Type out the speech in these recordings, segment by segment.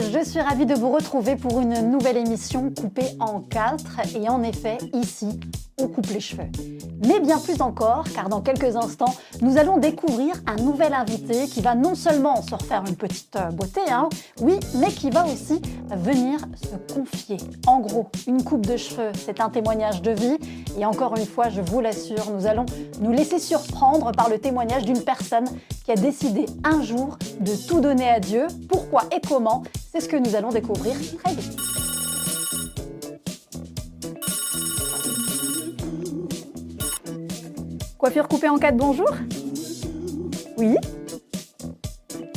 Je suis ravie de vous retrouver pour une nouvelle émission coupée en quatre. Et en effet, ici, on coupe les cheveux. Mais bien plus encore, car dans quelques instants, nous allons découvrir un nouvel invité qui va non seulement se refaire une petite euh, beauté, hein, oui, mais qui va aussi venir se confier. En gros, une coupe de cheveux, c'est un témoignage de vie. Et encore une fois, je vous l'assure, nous allons nous laisser surprendre par le témoignage d'une personne qui a décidé un jour de tout donner à Dieu. Pourquoi et comment C'est ce que nous allons découvrir très vite. Coiffure coupée en quatre, bonjour Oui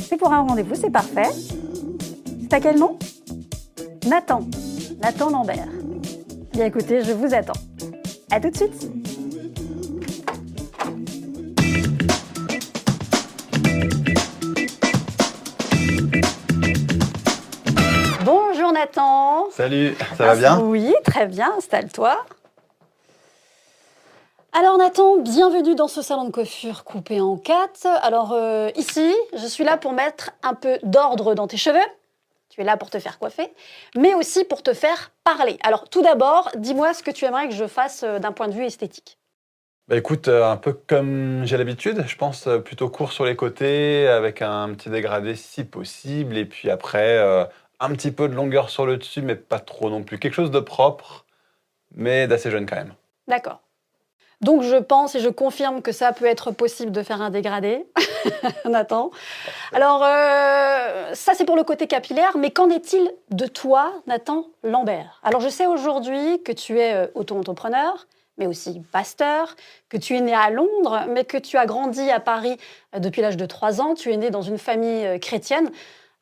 C'est pour un rendez-vous, c'est parfait. C'est à quel nom? Nathan. Nathan Lambert. Bien écoutez, je vous attends. À tout de suite Nathan. Salut, ça va bien? Oui, très bien, installe-toi. Alors Nathan, bienvenue dans ce salon de coiffure coupé en quatre. Alors euh, ici, je suis là pour mettre un peu d'ordre dans tes cheveux. Tu es là pour te faire coiffer, mais aussi pour te faire parler. Alors tout d'abord, dis-moi ce que tu aimerais que je fasse euh, d'un point de vue esthétique. Bah écoute, euh, un peu comme j'ai l'habitude, je pense plutôt court sur les côtés, avec un petit dégradé si possible, et puis après euh, un petit peu de longueur sur le dessus, mais pas trop non plus. Quelque chose de propre, mais d'assez jeune quand même. D'accord. Donc je pense et je confirme que ça peut être possible de faire un dégradé. Nathan. Alors euh, ça c'est pour le côté capillaire, mais qu'en est-il de toi, Nathan Lambert? Alors je sais aujourd'hui que tu es euh, auto-entrepreneur, mais aussi pasteur, que tu es né à Londres, mais que tu as grandi à Paris euh, depuis l'âge de 3 ans. Tu es né dans une famille chrétienne.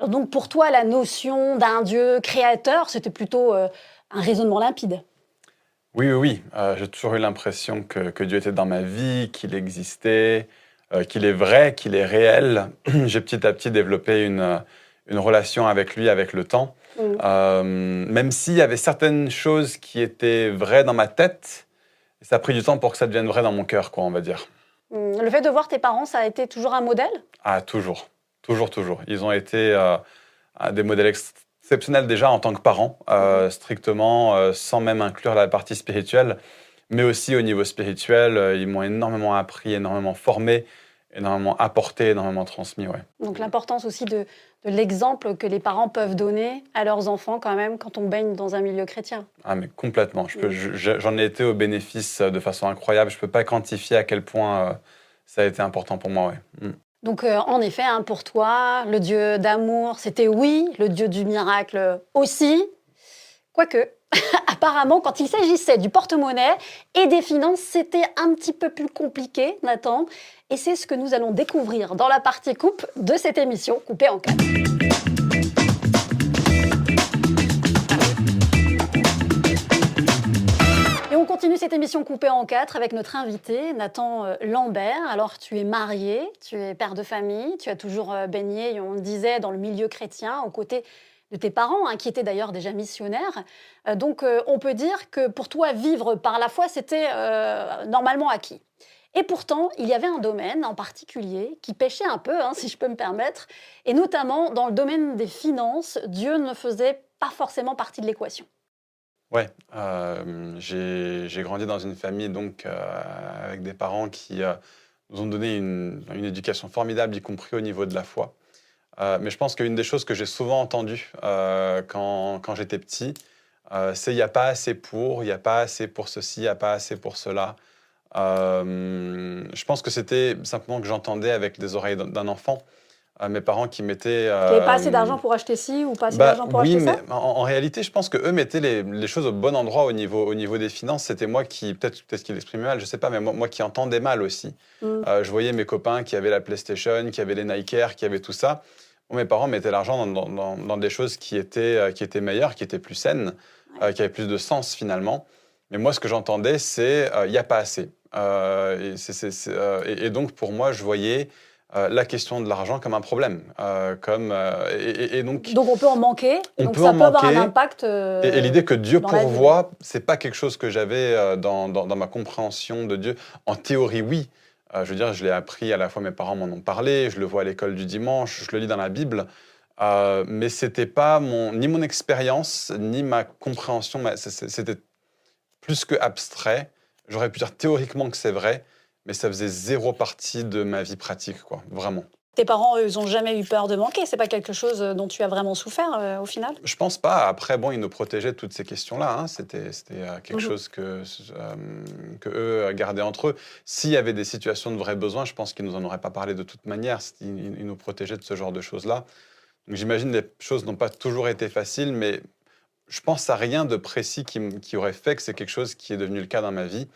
Alors, donc pour toi, la notion d'un Dieu créateur, c'était plutôt euh, un raisonnement limpide? Oui, oui, oui. Euh, j'ai toujours eu l'impression que, que Dieu était dans ma vie, qu'il existait, euh, qu'il est vrai, qu'il est réel. j'ai petit à petit développé une, une relation avec lui avec le temps. Mm. Même s'il y avait certaines choses qui étaient vraies dans ma tête, ça a pris du temps pour que ça devienne vrai dans mon cœur, quoi, on va dire. Hum, Le fait de voir tes parents, ça a été toujours un modèle? Ah, toujours. Toujours, toujours. Ils ont été euh, des modèles ex- exceptionnels déjà en tant que parents, euh, strictement, euh, sans même inclure la partie spirituelle, mais aussi au niveau spirituel. ils m'ont énormément appris, énormément formé, énormément apporté, énormément transmis. Ouais. Donc l'importance aussi de, de l'exemple que les parents peuvent donner à leurs enfants quand même quand on baigne dans un milieu chrétien. Ah, mais complètement. Mm. je- je- J'en ai été au bénéfice de façon incroyable. Je ne peux pas quantifier à quel point euh, ça a été important pour moi. Ouais. Mm. Donc euh, en effet, hein, pour toi, le Dieu d'amour, c'était oui, le Dieu du miracle aussi. Quoique, apparemment, quand il s'agissait du porte-monnaie et des finances, c'était un petit peu plus compliqué, Nathan. Et c'est ce que nous allons découvrir dans la partie coupe de cette émission, coupée en quatre. Continue cette émission coupée en quatre avec notre invité, Nathan euh, Lambert. Alors, tu es marié, tu es père de famille, tu as toujours euh, baigné, on le disait, dans le milieu chrétien, aux côtés de tes parents, hein, qui étaient d'ailleurs déjà missionnaires. Euh, donc, on peut dire que pour toi, vivre par la foi, c'était normalement acquis. Et pourtant, il y avait un domaine en particulier qui pêchait un peu, hein, si je peux me permettre, et notamment dans le domaine des finances, Dieu ne faisait pas forcément partie de l'équation. Ouais, euh, j'ai grandi dans une famille donc euh, avec des parents qui euh, nous ont donné une, une éducation formidable, y compris au niveau de la foi. Euh, mais je pense qu'une des choses que j'ai souvent entendues quand, quand j'étais petit, c'est il n'y a pas assez pour, il n'y a pas assez pour ceci, il n'y a pas assez pour cela. Je pense que c'était simplement que j'entendais avec les oreilles d'un enfant. Euh, mes parents qui mettaient. Il n'y avait pas assez euh, d'argent pour acheter ci ou pas assez bah, d'argent pour oui, acheter mais ça en, en réalité, je pense que eux mettaient les, les choses au bon endroit au niveau, au niveau des finances. C'était moi qui, peut-être peut qu'ils l'exprimaient mal, je sais pas, mais moi, moi qui entendais mal aussi. Mm. Euh, je voyais mes copains qui avaient la PlayStation, qui avaient les Nike Air, qui avaient tout ça. Bon, mes parents mettaient l'argent dans, dans- dans- dans des choses qui étaient, euh, qui étaient meilleures, qui étaient plus saines, euh, qui avaient plus de sens finalement. Mais moi, ce que j'entendais, c'est il n'y a pas assez. Euh, euh, et donc, pour moi, je voyais euh, la question de l'argent comme un problème. Euh, comme, euh, et, donc, Donc on peut en manquer. On donc peut ça en peut avoir un manquer. impact. et, et l'idée que Dieu pourvoit, c'est pas quelque chose que j'avais dans, dans- dans ma compréhension de Dieu. En théorie, oui. Je veux dire, je l'ai appris à la fois, mes parents m'en ont parlé, je le vois à l'école du dimanche, je le lis dans la Bible. Mais c'était pas mon, ni mon expérience, ni ma compréhension. C'était plus que abstrait. J'aurais pu dire théoriquement que c'est vrai, mais ça faisait zéro partie de ma vie pratique, quoi, vraiment. Tes parents, eux, ils n'ont jamais eu peur de manquer? C'est pas quelque chose euh, dont tu as vraiment souffert euh, au final? Je pense pas. Après, bon, ils nous protégeaient de toutes ces questions-là. Hein. C'était euh, quelque mhm. chose que, que eux gardaient entre eux. S'il y avait des situations de vrais besoins, je pense qu'ils nous en auraient pas parlé de toute manière. Ils, ils nous protégeaient de ce genre de choses-là. Donc j'imagine les choses n'ont pas toujours été faciles, mais je pense à rien de précis qui, qui aurait fait que c'est quelque chose qui est devenu le cas dans ma vie.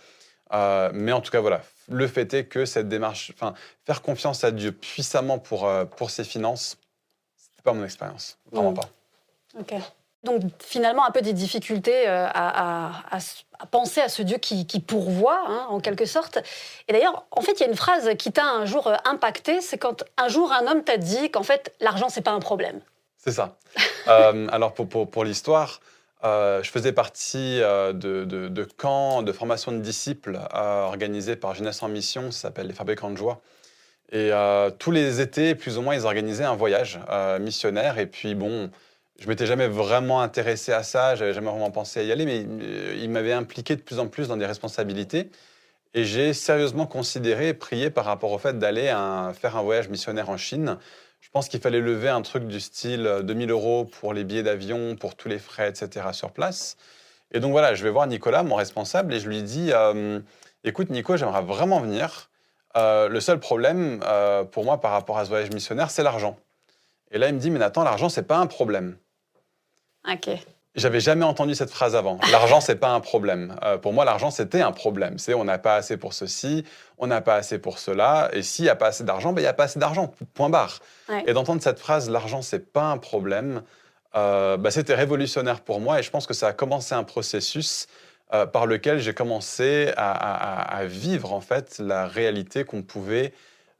mais en tout cas, voilà, le fait est que cette démarche, enfin, faire confiance à Dieu puissamment pour, euh, pour ses finances, n'est pas mon expérience. Vraiment mm. pas. Ok. Donc finalement, un peu des difficultés euh, à, penser à ce Dieu qui, pourvoit, hein, en quelque sorte. Et d'ailleurs, en fait, il y a une phrase qui t'a un jour euh, impacté, c'est quand un jour un homme t'a dit qu'en fait, l'argent, c'est pas un problème. C'est ça. alors pour, pour, pour l'histoire, euh, je faisais partie euh, de, camps de formation de disciples euh, organisés par Jeunesse en Mission, ça s'appelle les Fabricants de Joie. Et tous les étés, plus ou moins, ils organisaient un voyage missionnaire. Et puis, bon, je m'étais jamais vraiment intéressé à ça, j'avais jamais vraiment pensé à y aller, mais ils m'avaient impliqué de plus en plus dans des responsabilités. Et j'ai sérieusement considéré et prié par rapport au fait d'aller faire un voyage missionnaire en Chine je pense qu'il fallait lever un truc du style 2000 euh, euros pour les billets d'avion, pour tous les frais, etc. sur place. Et donc voilà, je vais voir Nicolas, mon responsable, et je lui dis euh, Écoute, Nico, j'aimerais vraiment venir. Euh, le seul problème pour moi par rapport à ce voyage missionnaire, c'est l'argent. Et là, il me dit Mais Nathan, l'argent, c'est pas un problème. Ok. J'avais jamais entendu cette phrase avant. L'argent, c'est pas un problème. Euh, pour moi, l'argent, c'était un problème. C'est on n'a pas assez pour ceci, on n'a pas assez pour cela. Et s'il n'y a pas assez d'argent, ben, il n'y a pas assez d'argent. Point barre. Et d'entendre cette phrase, l'argent, c'est pas un problème, euh, ben, c'était révolutionnaire pour moi. Et je pense que ça a commencé un processus euh, par lequel j'ai commencé à, à, vivre en fait la réalité qu'on pouvait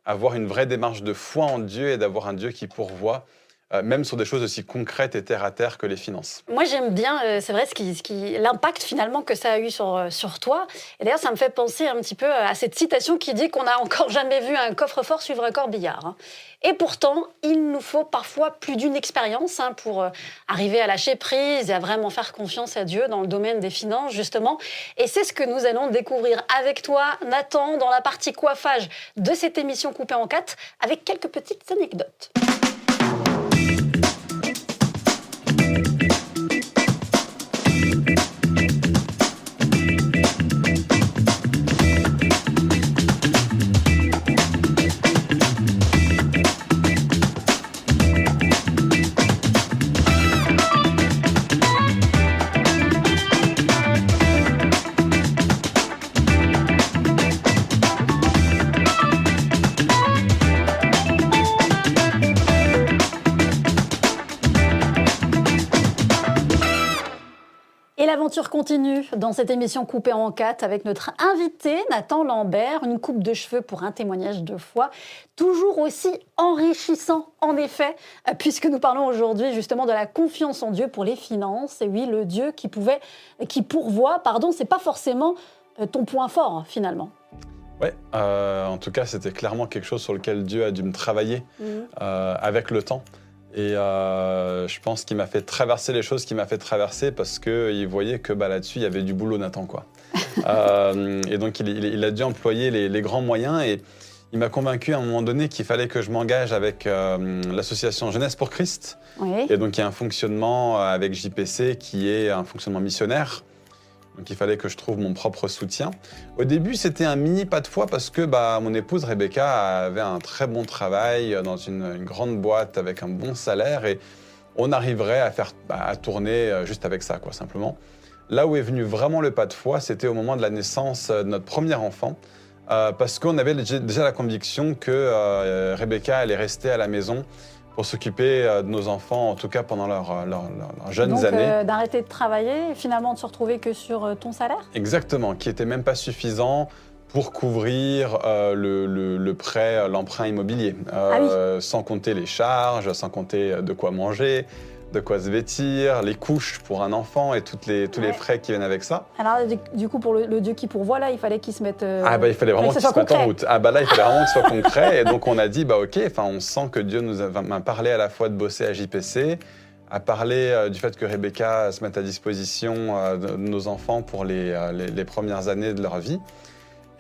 avoir une vraie démarche de foi en Dieu et d'avoir un Dieu qui pourvoit euh, même sur des choses aussi concrètes et terre à terre que les finances. Moi, j'aime bien, euh, c'est vrai, qui, l'impact finalement que ça a eu sur, euh, sur toi. Et d'ailleurs, ça me fait penser un petit peu à cette citation qui dit qu'on n'a encore jamais vu un coffre-fort suivre un corbillard. Hein. Et pourtant, il nous faut parfois plus d'une expérience hein, pour arriver à lâcher prise et à vraiment faire confiance à Dieu dans le domaine des finances, justement. Et c'est ce que nous allons découvrir avec toi, Nathan, dans la partie coiffage de cette émission coupée en quatre, avec quelques petites anecdotes. Continue dans cette émission coupée en quatre avec notre invité Nathan Lambert, une coupe de cheveux pour un témoignage de foi, toujours aussi enrichissant en effet, euh, puisque nous parlons aujourd'hui justement de la confiance en Dieu pour les finances. Et oui, le Dieu qui pouvait, qui pourvoit, pardon, c'est pas forcément euh, ton point fort hein, finalement. Ouais, euh, en tout cas, c'était clairement quelque chose sur lequel Dieu a dû me travailler mmh. avec le temps. Et euh, je pense qu'il m'a fait traverser les choses qu'il m'a fait traverser parce qu'il voyait que bah, là-dessus, il y avait du boulot, Nathan. Quoi. Euh, et donc, il, a dû employer les, grands moyens. Et il m'a convaincu à un moment donné qu'il fallait que je m'engage avec euh, l'association Jeunesse pour Christ. Et donc, il y a un fonctionnement avec JPC qui est un fonctionnement missionnaire. Donc il fallait que je trouve mon propre soutien. Au début, c'était un mini pas de foi parce que bah, mon épouse Rebecca avait un très bon travail dans une, grande boîte avec un bon salaire et on arriverait à faire bah, à tourner euh, juste avec ça, quoi, simplement. Là où est venu vraiment le pas de foi, c'était au moment de la naissance de notre premier enfant. Euh, parce qu'on avait déjà la conviction que euh, Rebecca allait rester à la maison pour s'occuper euh, de nos enfants, en tout cas pendant leurs euh, jeunes Donc, années. Euh, d'arrêter de travailler et finalement de se retrouver que sur ton salaire? Exactement, qui n'était même pas suffisant pour couvrir euh, le, le- le prêt, l'emprunt immobilier, Euh, sans compter les charges, sans compter de quoi manger, de quoi se vêtir, les couches pour un enfant et toutes les, tous les frais qui viennent avec ça. Alors, du, coup, pour le, le Dieu qui pourvoit, là, il fallait qu'il se mette. euh, Ah bah il fallait vraiment qu'il se soit mette en route. Ah bah là il fallait vraiment que ce soit concret et donc on a dit bah ok, enfin on sent que Dieu nous a m'a parlé à la fois de bosser à JPC, a parlé euh, du fait que Rebecca se mette à disposition euh, de nos enfants pour les, euh, les, les premières années de leur vie.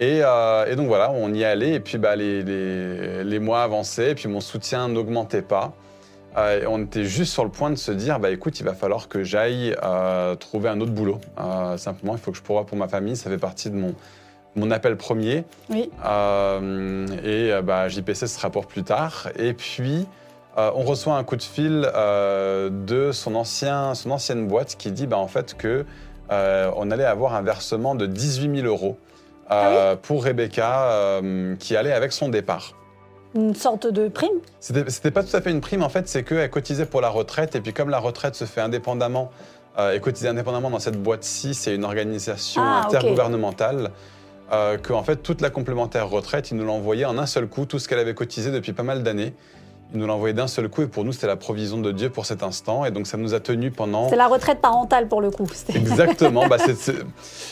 Et, euh, et donc voilà, on y allait et puis bah, les, les, les mois avançaient et puis mon soutien n'augmentait pas. Euh, on était juste sur le point de se dire, bah écoute, il va falloir que j'aille euh, trouver un autre boulot. Simplement, il faut que je pourvoie pour ma famille, ça fait partie de mon, mon appel premier. Oui. Et bah, JPC ce sera pour plus tard. Et puis, on reçoit un coup de fil de son, ancien, son ancienne boîte qui dit bah, en fait que on allait avoir un versement de 18 000 euros euh, pour Rebecca euh, qui allait avec son départ. Une sorte de prime? C'était pas tout à fait une prime en fait, c'est qu'elle cotisait pour la retraite et puis comme la retraite se fait indépendamment euh, et cotiser indépendamment dans cette boîte-ci, c'est une organisation Ah, intergouvernementale. Que en fait toute la complémentaire retraite, ils nous l'envoyaient en un seul coup, tout ce qu'elle avait cotisé depuis pas mal d'années. Ils nous l'envoyaient d'un seul coup et pour nous c'était la provision de Dieu pour cet instant et donc ça nous a tenus pendant C'est la retraite parentale pour le coup. Exactement. bah, c'est-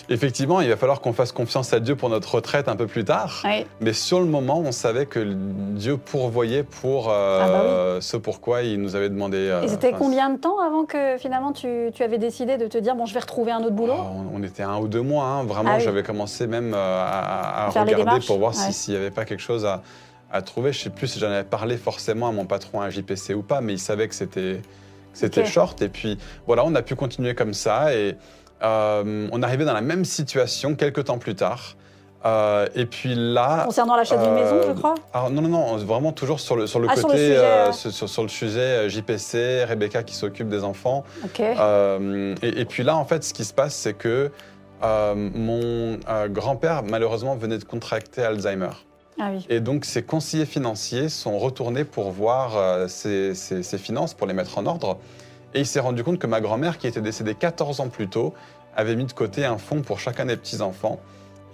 Effectivement, il va falloir qu'on fasse confiance à Dieu pour notre retraite un peu plus tard. Mais sur le moment, on savait que Dieu pourvoyait pour euh, Ah bah ce pourquoi il nous avait demandé. euh, Et c'était combien de temps avant que finalement tu, tu avais décidé de te dire bon je vais retrouver un autre boulot? Ah, on, on était un ou deux mois, hein. vraiment. Ah oui. J'avais commencé même euh, à, regarder pour voir ouais. si- s'il n'y avait pas quelque chose à, à trouver. Je sais plus si j'en avais parlé forcément à mon patron à JPC ou pas, mais il savait que c'était short. Et puis voilà, on a pu continuer comme ça et euh, on arrivait dans la même situation quelques temps plus tard. Euh, et puis là, Concernant l'achat d'une euh, maison, je crois? alors non, non, non, vraiment toujours sur le, sur le Ah, côté, sur le sujet, euh, sur, le sujet JPC, Rebecca qui s'occupe des enfants. Ok. Euh, et, et puis là, en fait, ce qui se passe, c'est que mon grand-père, malheureusement, venait de contracter Alzheimer. Ah oui. Et donc, ses conseillers financiers sont retournés pour voir euh, ses, ses- ses finances, pour les mettre en ordre. Et il s'est rendu compte que ma grand-mère, qui était décédée 14 ans plus tôt, avait mis de côté un fonds pour chacun des petits-enfants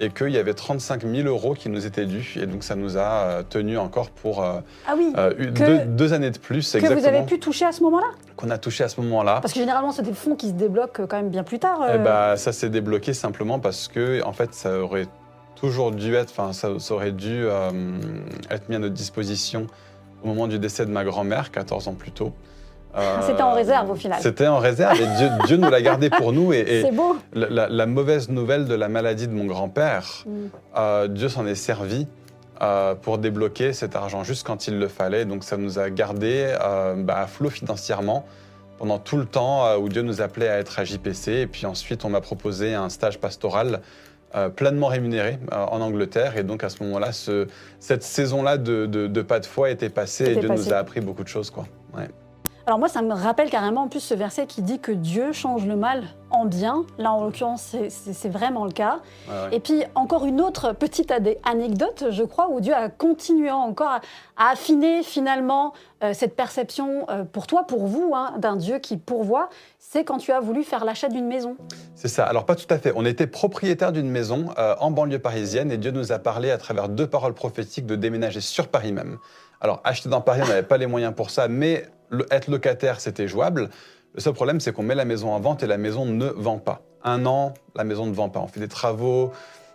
et qu'il y avait 35 000 euros qui nous étaient dus. Et donc, ça nous a euh, tenus encore pour euh, Ah oui. euh, deux, deux années de plus, que exactement, vous avez pu toucher à ce moment-là? Qu'on a touché à ce moment-là. Parce que généralement, c'est des fonds qui se débloquent quand même bien plus tard. euh. Eh ben, ça s'est débloqué simplement parce que, en fait, ça aurait toujours dû être, enfin, ça, ça aurait dû euh, être mis à notre disposition au moment du décès de ma grand-mère, 14 ans plus tôt. Euh, Ah, C'était en réserve, au final. C'était en réserve et Dieu, Dieu nous l'a gardé pour nous. Et, et c'est beau. la, la- la mauvaise nouvelle de la maladie de mon grand-père, Mm. euh, Dieu s'en est servi euh, pour débloquer cet argent juste quand il le fallait. Donc ça nous a gardé bah, à flot financièrement pendant tout le temps où Dieu nous appelait à être à JPC. Et puis ensuite, on m'a proposé un stage pastoral pleinement rémunéré euh, en Angleterre. Et donc à ce moment-là, ce- cette saison-là de, de- de pas de foi était passée et Dieu nous a appris beaucoup de choses. Quoi. Ouais. Alors moi, ça me rappelle carrément en plus ce verset qui dit que Dieu change le mal en bien. Là, en l'occurrence, c'est- vraiment le cas. Ouais, ouais. Et puis encore une autre petite anecdote, je crois, où Dieu a continué encore à, à affiner finalement euh, cette perception euh, pour toi, pour vous, hein, d'un Dieu qui pourvoit. C'est quand tu as voulu faire l'achat d'une maison. C'est ça. Alors pas tout à fait. On était propriétaire d'une maison euh, en banlieue parisienne et Dieu nous a parlé à travers deux paroles prophétiques de déménager sur Paris même. Alors acheter dans Paris, on n'avait pas les moyens pour ça, mais le- être locataire, c'était jouable. Le seul problème, c'est qu'on met la maison en vente et la maison ne vend pas. Un an, la maison ne vend pas. On fait des travaux,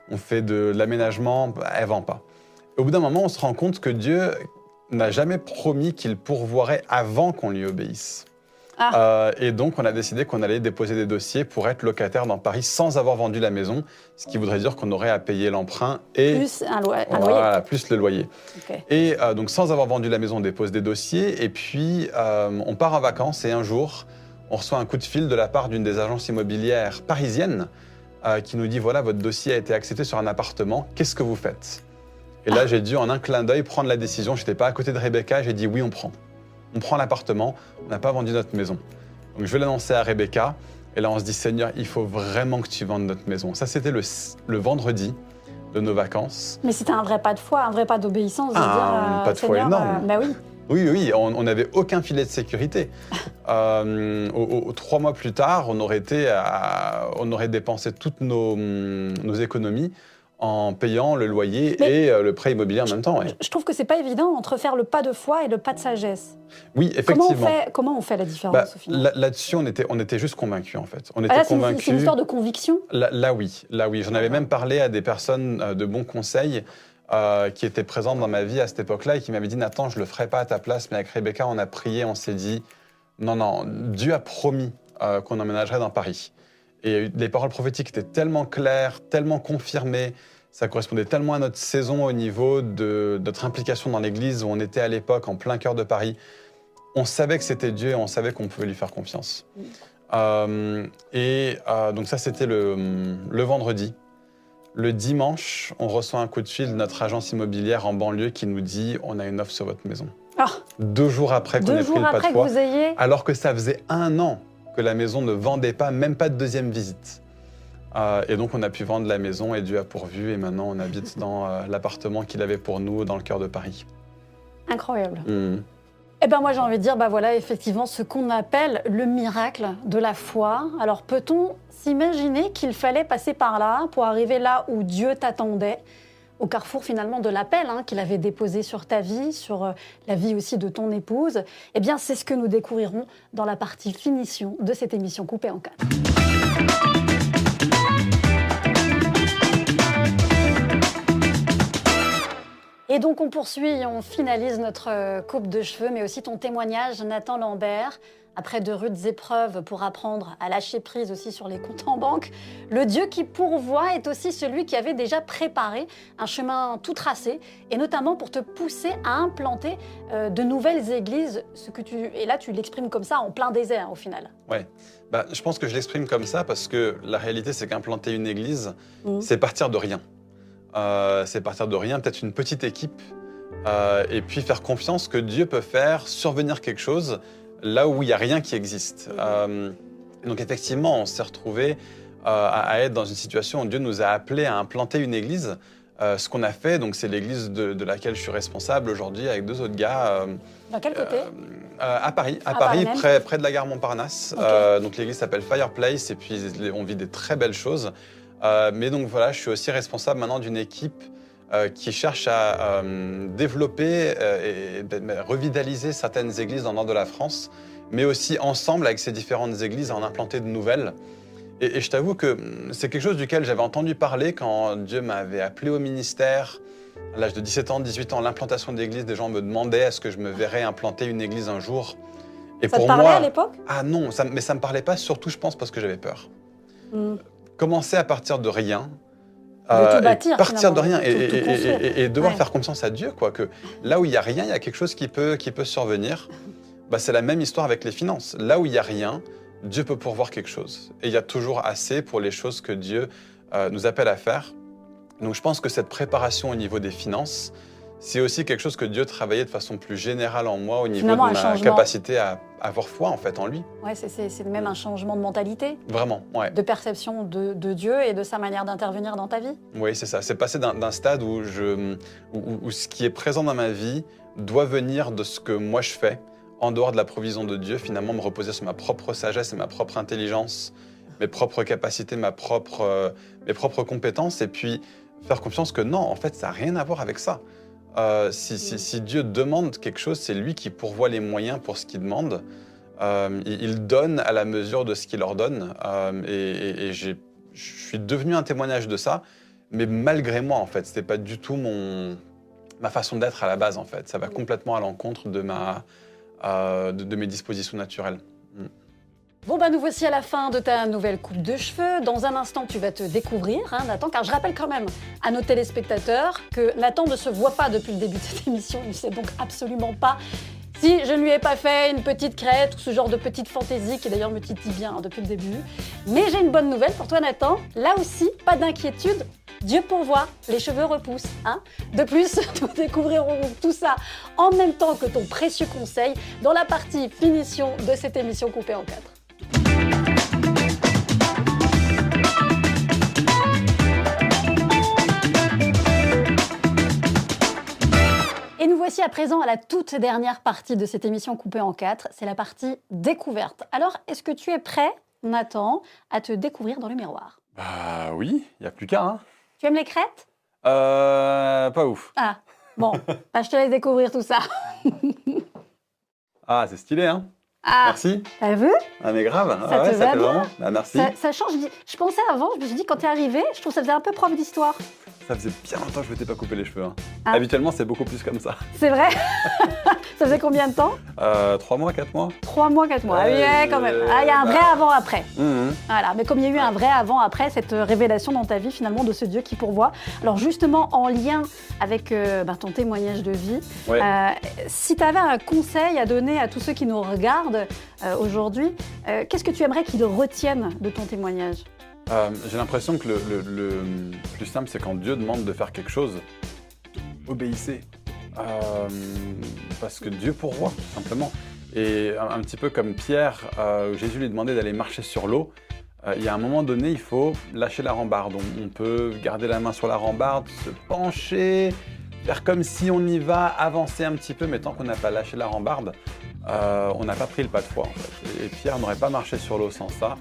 on fait de l'aménagement, elle vend pas. Au bout d'un moment, on se rend compte que Dieu n'a jamais promis qu'il pourvoirait avant qu'on lui obéisse. Ah. Euh, et donc, on a décidé qu'on allait déposer des dossiers pour être locataire dans Paris sans avoir vendu la maison, ce qui voudrait dire qu'on aurait à payer l'emprunt et Plus un, loyer. voilà, plus le loyer. Et euh, donc, sans avoir vendu la maison, on dépose des dossiers et puis euh, on part en vacances et un jour, on reçoit un coup de fil de la part d'une des agences immobilières parisiennes qui nous dit voilà, votre dossier a été accepté sur un appartement, qu'est-ce que vous faites? Et là, j'ai dû en un clin d'œil prendre la décision. Je n'étais pas à côté de Rebecca, j'ai dit oui, on prend. On prend l'appartement, on n'a pas vendu notre maison. Donc je vais l'annoncer à Rebecca. Et là, on se dit, Seigneur, il faut vraiment que tu vendes notre maison. Ça, c'était le, le vendredi de nos vacances. Mais c'était un vrai pas de foi, un vrai pas d'obéissance. Ah, dire, un euh, pas de foi énorme. euh, bah oui. Oui, oui, on n'avait aucun filet de sécurité. Euh, au- au- trois mois plus tard, on aurait, été à- on aurait dépensé toutes nos, hum, nos économies en payant le loyer Mais- et euh, le prêt immobilier en même temps. ouais. Je- trouve que c'est pas évident entre faire le pas de foi et le pas de sagesse. Oui, Comment on, effectivement. fait, comment on fait la différence Bah, au final là- Là-dessus, on était, on était juste convaincus en fait. On Ah était là, c'est une, convaincus. c'est une histoire de conviction? Là, là, oui, là oui. J'en avais même parlé à des personnes euh, de bons conseils euh, qui étaient présentes dans ma vie à cette époque-là et qui m'avaient dit Nathan, je le ferai pas à ta place, mais avec Rebecca, on a prié, on s'est dit non, non, Dieu a promis euh, qu'on emménagerait dans Paris. Et les paroles prophétiques étaient tellement claires, tellement confirmées, ça correspondait tellement à notre saison au niveau de notre implication dans l'Église où on était à l'époque en plein cœur de Paris. On savait que c'était Dieu et on savait qu'on pouvait lui faire confiance. Euh, et euh, donc ça, c'était le, le vendredi. Le dimanche, on reçoit un coup de fil de notre agence immobilière en banlieue qui nous dit on a une offre sur votre maison. Ah, Deux jours après qu'on ait pris jours le pas de après que foi, vous ayez. alors que ça faisait un an que la maison ne vendait pas, même pas de deuxième visite. Euh, et donc on a pu vendre la maison et Dieu a pourvu et maintenant on habite dans euh, l'appartement qu'il avait pour nous dans le cœur de Paris. Incroyable. Mhm. Eh ben moi j'ai envie de dire, bah voilà, effectivement, ce qu'on appelle le miracle de la foi. Alors peut-on s'imaginer qu'il fallait passer par là pour arriver là où Dieu t'attendait? Au carrefour finalement de l'appel hein, qu'il avait déposé sur ta vie, sur euh, la vie aussi de ton épouse Eh bien c'est ce que nous découvrirons dans la partie finition de cette émission coupée en quatre. Et donc on poursuit on finalise notre euh, coupe de cheveux, mais aussi ton témoignage, Nathan Lambert. Après de rudes épreuves pour apprendre à lâcher prise aussi sur les comptes en banque, le Dieu qui pourvoit est aussi celui qui avait déjà préparé un chemin tout tracé, et notamment pour te pousser à implanter euh, de nouvelles églises. Ce que tu et là tu l'exprimes comme ça en plein désert au final. Bah, je pense que je l'exprime comme ça parce que la réalité, c'est qu'implanter une église, Mhm. c'est partir de rien. Euh, c'est partir de rien, peut-être une petite équipe, euh, et puis faire confiance que Dieu peut faire survenir quelque chose là où il n'y a rien qui existe. Euh, donc effectivement, on s'est retrouvé euh, à, être dans une situation où Dieu nous a appelés à implanter une église. Euh, ce qu'on a fait, donc c'est l'église de, de laquelle je suis responsable aujourd'hui avec deux autres gars. Dans quel côté? à Paris, à, À Paris, près, près de la gare Montparnasse. Donc l'église s'appelle Fireplace et puis on vit des très belles choses. Mais donc voilà, je suis aussi responsable maintenant d'une équipe euh, qui cherche à euh, développer euh, et revitaliser certaines églises dans le nord de la France, mais aussi ensemble avec ces différentes églises en implanter de nouvelles. Et, et je t'avoue que hum, c'est quelque chose duquel j'avais entendu parler quand Dieu m'avait appelé au ministère. À l'âge de 17 ans, 18 ans, l'implantation d'église, des gens me demandaient est-ce que je me verrais implanter une église un jour? Et Ça te parlait à l'époque? Ah non, ça, mais ça me parlait pas, surtout je pense parce que j'avais peur. Hmm. Commencer à partir de rien. De tout et bâtir, partir de rien et, devoir Ouais. faire confiance à Dieu, quoi. Que là où il y a rien, il y a quelque chose qui peut, qui peut survenir. Bah, c'est la même histoire avec les finances. Là où il y a rien, Dieu peut pourvoir quelque chose. Et il y a toujours assez pour les choses que Dieu euh, nous appelle à faire. Donc je pense que cette préparation au niveau des finances, c'est aussi quelque chose que Dieu travaillait de façon plus générale en moi au niveau Finalement, de ma changement. capacité à avoir foi en fait en lui. Ouais, c'est- même un changement de mentalité, Vraiment, ouais. de perception de, de Dieu et de sa manière d'intervenir dans ta vie. Oui, c'est ça. C'est passé d'un d'un stade où, je, où, où- où ce qui est présent dans ma vie doit venir de ce que moi je fais, en dehors de la provision de Dieu, finalement me reposer sur ma propre sagesse et ma propre intelligence, mes propres capacités, ma propre, euh, mes propres compétences, et puis faire confiance que non, en fait, ça n'a rien à voir avec ça. Euh, si, si- si Dieu demande quelque chose, c'est lui qui pourvoit les moyens pour ce qu'il demande. Euh, il, donne à la mesure de ce qu'il leur donne. Euh, et et- et j'ai- je suis devenu un témoignage de ça. Mais malgré moi en fait c'était pas du tout mon ma façon d'être à la base en fait. Ça va complètement à l'encontre de ma euh, de, de mes dispositions naturelles Bon, bah nous voici à la fin de ta nouvelle coupe de cheveux. Dans un instant, tu vas te découvrir, hein, Nathan, car je rappelle quand même à nos téléspectateurs que Nathan ne se voit pas depuis le début de cette émission. Il ne sait donc absolument pas si je ne lui ai pas fait une petite crête ou ce genre de petite fantaisie qui d'ailleurs me titille bien hein, depuis le début. Mais j'ai une bonne nouvelle pour toi, Nathan. Là aussi, pas d'inquiétude. Dieu pourvoit, les cheveux repoussent. Hein de plus, nous découvrirons tout ça en même temps que ton précieux conseil dans la partie finition de cette émission coupée en quatre. Et nous voici à présent à la toute dernière partie de cette émission coupée en quatre. C'est la partie découverte. Alors, est-ce que tu es prêt, Nathan, à te découvrir dans le miroir bah oui il y a plus qu'à hein. Tu aimes les crêtes? Euh, pas ouf. Ah, bon, bah, je te laisse découvrir tout ça. Ah, c'est stylé, hein Ah, Merci. t'as vu? Ah, mais grave. Ça ah, ouais, te ça va fait bien? vraiment. Bah, merci. ça, ça change. Je pensais avant, je me suis dit, quand t'es arrivé, je trouve que ça faisait un peu prof d'histoire. Ça faisait bien longtemps que je m'étais pas coupé les cheveux. hein. Ah. Habituellement, c'est beaucoup plus comme ça. C'est vrai? Ça faisait combien de temps? Euh, Trois mois, quatre mois Trois mois, quatre mois. Ah oui, quand même. Ah, il y a un vrai avant-après. Mhm. Voilà, mais comme il y a eu un vrai avant-après, cette euh, révélation dans ta vie finalement de ce Dieu qui pourvoit. Alors justement, en lien avec euh, ben, ton témoignage de vie, Ouais. euh, si tu avais un conseil à donner à tous ceux qui nous regardent aujourd'hui, qu'est-ce que tu aimerais qu'ils retiennent de ton témoignage? Euh, J'ai l'impression que le, plus simple, c'est quand Dieu demande de faire quelque chose, obéissez. Euh, parce que Dieu pourvoit, tout simplement. Et un, petit peu comme Pierre, euh, Jésus lui demandait d'aller marcher sur l'eau. Il y a un moment donné, il faut lâcher la rambarde. On, peut garder la main sur la rambarde, se pencher, faire comme si on y va, avancer un petit peu, mais tant qu'on n'a pas lâché la rambarde, on n'a pas pris le pas de foi. En fait. Et Pierre n'aurait pas marché sur l'eau sans ça.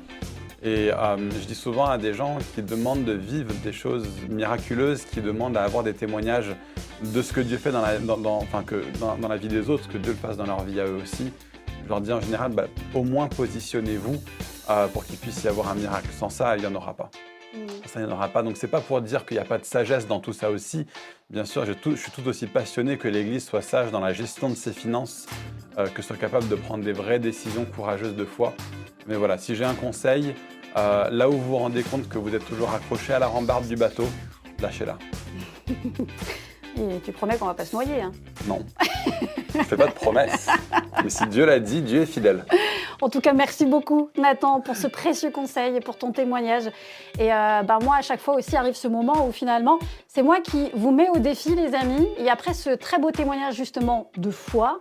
Et euh, je dis souvent à des gens qui demandent de vivre des choses miraculeuses, qui demandent à avoir des témoignages de ce que Dieu fait dans la, dans, dans- enfin, que dans, dans la vie des autres, que Dieu le fasse dans leur vie à eux aussi. Je leur dis en général, bah, au moins positionnez-vous euh, pour qu'il puisse y avoir un miracle. Sans ça, il n'y en aura pas. Ça, il n'y en aura pas. Donc, c'est pas pour dire qu'il n'y a pas de sagesse dans tout ça aussi. Bien sûr, je, tout- je suis tout aussi passionné que l'Église soit sage dans la gestion de ses finances, euh, que soit capable de prendre des vraies décisions courageuses de foi. Mais voilà, si j'ai un conseil, euh, là où vous vous rendez compte que vous êtes toujours accroché à la rambarde du bateau, lâchez-la. Et tu promets qu'on va pas se noyer. hein. Non. Je fais pas de promesses. Mais si Dieu l'a dit, Dieu est fidèle. En tout cas, merci beaucoup Nathan pour ce précieux conseil et pour ton témoignage. Et euh, bah, moi, à chaque fois aussi arrive ce moment où finalement, c'est moi qui vous mets au défi, les amis. Et après ce très beau témoignage justement de foi,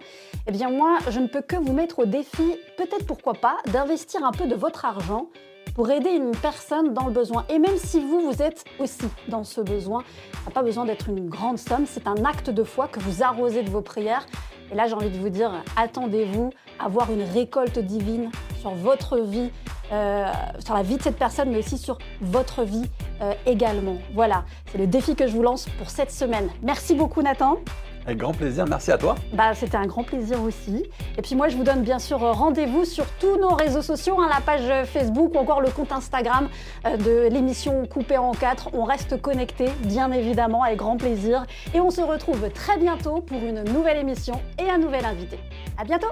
eh bien moi, je ne peux que vous mettre au défi, peut-être pourquoi pas, d'investir un peu de votre argent pour aider une personne dans le besoin. Et même si vous, vous êtes aussi dans ce besoin, ça n'a pas besoin d'être une grande somme, c'est un acte de foi que vous arrosez de vos prières. Et là, j'ai envie de vous dire, attendez-vous à voir une récolte divine sur votre vie, euh, sur la vie de cette personne, mais aussi sur votre vie euh, également. Voilà, c'est le défi que je vous lance pour cette semaine. Merci beaucoup Nathan. Avec grand plaisir, merci à toi. Bah, C'était un grand plaisir aussi. Et puis moi, je vous donne bien sûr rendez-vous sur tous nos réseaux sociaux, hein, la page Facebook ou encore le compte Instagram euh, de l'émission Coupée en 4. On reste connectés, bien évidemment, avec grand plaisir. Et on se retrouve très bientôt pour une nouvelle émission et un nouvel invité. À bientôt